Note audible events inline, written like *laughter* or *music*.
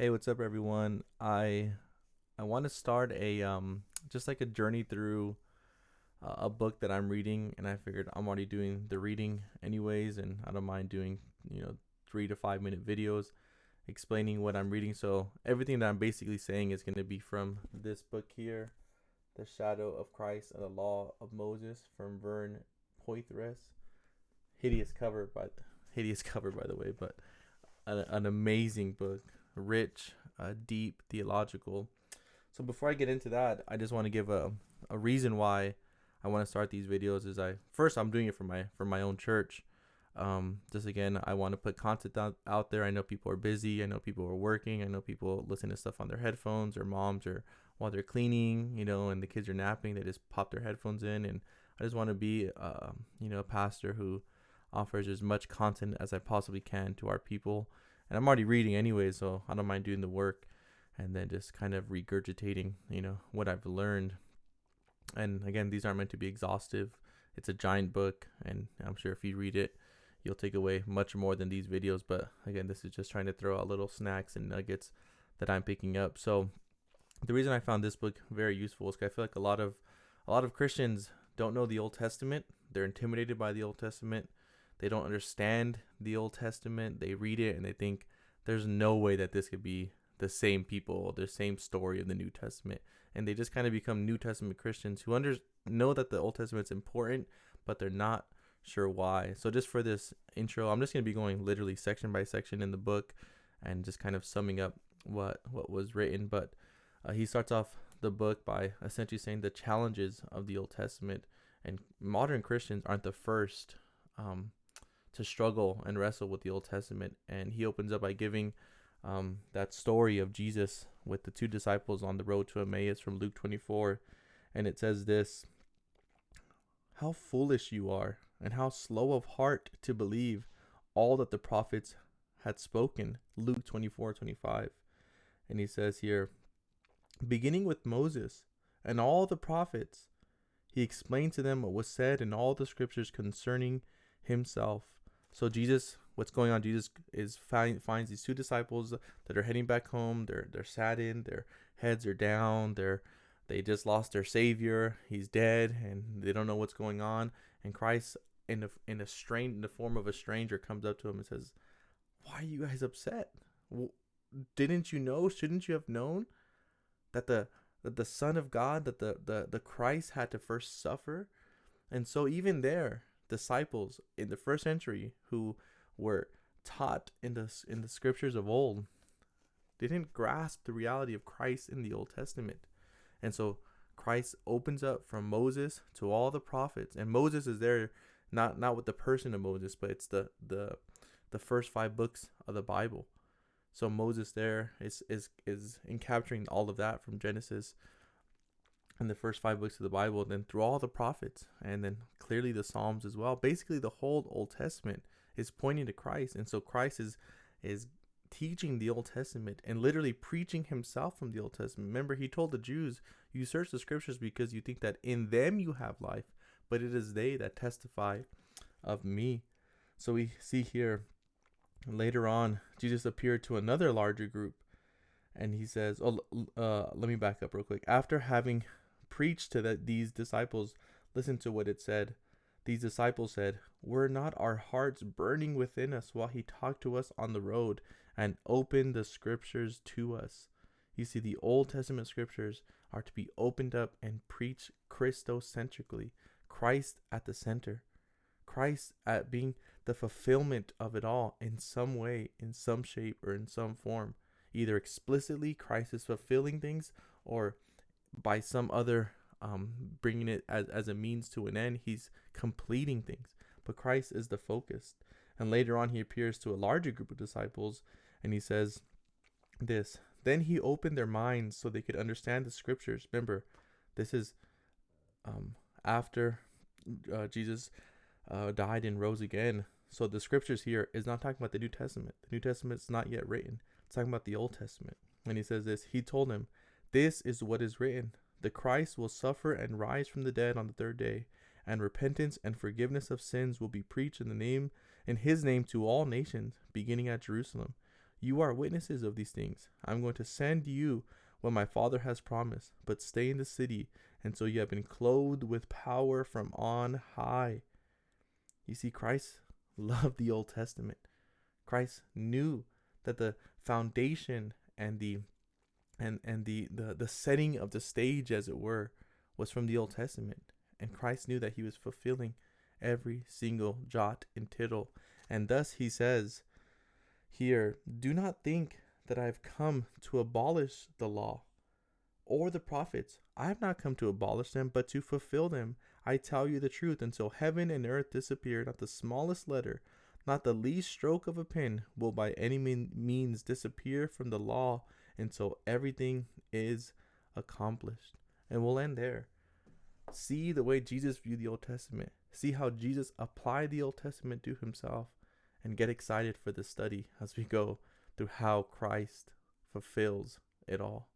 Hey, what's up, everyone? I I want to start a um just like a journey through uh, a book that I'm reading, and I figured I'm already doing the reading anyways, and I don't mind doing you know three to five minute videos explaining what I'm reading. So everything that I'm basically saying is going to be from this book here, The Shadow of Christ and the Law of Moses from Vern Poythress. Hideous cover, by hideous *laughs* cover by the way, but an, an amazing book rich, uh, deep, theological. So before I get into that, I just want to give a, a reason why I want to start these videos. Is I first I'm doing it for my for my own church. Um, just again, I want to put content out, out there. I know people are busy. I know people are working. I know people listen to stuff on their headphones or moms or while they're cleaning, you know, and the kids are napping, they just pop their headphones in. And I just want to be, uh, you know, a pastor who offers as much content as I possibly can to our people and I'm already reading anyway, so I don't mind doing the work and then just kind of regurgitating, you know, what I've learned. And again, these aren't meant to be exhaustive. It's a giant book, and I'm sure if you read it, you'll take away much more than these videos. But again, this is just trying to throw out little snacks and nuggets that I'm picking up. So the reason I found this book very useful is because I feel like a lot of a lot of Christians don't know the Old Testament. They're intimidated by the Old Testament. They don't understand the Old Testament. They read it and they think there's no way that this could be the same people, the same story of the New Testament. And they just kind of become New Testament Christians who under know that the Old Testament's important, but they're not sure why. So just for this intro, I'm just going to be going literally section by section in the book and just kind of summing up what what was written, but uh, he starts off the book by essentially saying the challenges of the Old Testament and modern Christians aren't the first um, to struggle and wrestle with the Old Testament. And he opens up by giving um, that story of Jesus with the two disciples on the road to Emmaus from Luke 24. And it says this How foolish you are, and how slow of heart to believe all that the prophets had spoken. Luke 24 25. And he says here, beginning with Moses and all the prophets, he explained to them what was said in all the scriptures concerning himself. So Jesus, what's going on? Jesus is find, finds these two disciples that are heading back home. They're they're saddened. Their heads are down. They're they just lost their savior. He's dead, and they don't know what's going on. And Christ, in a in a strain in the form of a stranger, comes up to him and says, "Why are you guys upset? Didn't you know? Shouldn't you have known that the that the Son of God, that the the the Christ had to first suffer?" And so even there, disciples in the first century who were taught in the in the scriptures of old they didn't grasp the reality of Christ in the Old Testament. And so Christ opens up from Moses to all the prophets and Moses is there not not with the person of Moses but it's the the the first 5 books of the Bible. So Moses there is is is in capturing all of that from Genesis in the first five books of the Bible, then through all the prophets, and then clearly the Psalms as well. Basically, the whole Old Testament is pointing to Christ, and so Christ is is teaching the Old Testament and literally preaching himself from the Old Testament. Remember, he told the Jews, "You search the Scriptures because you think that in them you have life, but it is they that testify of me." So we see here later on, Jesus appeared to another larger group and he says, "Oh, uh, let me back up real quick. After having preached to the, these disciples, listen to what it said. These disciples said, Were not our hearts burning within us while he talked to us on the road and opened the scriptures to us? You see, the Old Testament scriptures are to be opened up and preached Christocentrically, Christ at the center, Christ at being the fulfillment of it all in some way, in some shape, or in some form. Either explicitly, Christ is fulfilling things, or by some other um, bringing it as, as a means to an end. He's completing things. But Christ is the focus. And later on, he appears to a larger group of disciples and he says this Then he opened their minds so they could understand the scriptures. Remember, this is um, after uh, Jesus uh, died and rose again. So the scriptures here is not talking about the New Testament. The New Testament is not yet written. It's talking about the Old Testament. And he says this He told them, this is what is written The Christ will suffer and rise from the dead on the third day, and repentance and forgiveness of sins will be preached in the name in his name to all nations, beginning at Jerusalem. You are witnesses of these things. I'm going to send you what my Father has promised, but stay in the city until you have been clothed with power from on high. You see, Christ *laughs* loved the Old Testament. Christ knew that the foundation and the and and the, the the setting of the stage as it were was from the Old Testament. And Christ knew that he was fulfilling every single jot and tittle. And thus he says here, do not think that I have come to abolish the law or the prophets. I have not come to abolish them, but to fulfill them. I tell you the truth, until heaven and earth disappear, not the smallest letter, not the least stroke of a pen will by any means disappear from the law until everything is accomplished. And we'll end there. See the way Jesus viewed the Old Testament. See how Jesus applied the Old Testament to himself. And get excited for this study as we go through how Christ fulfills it all.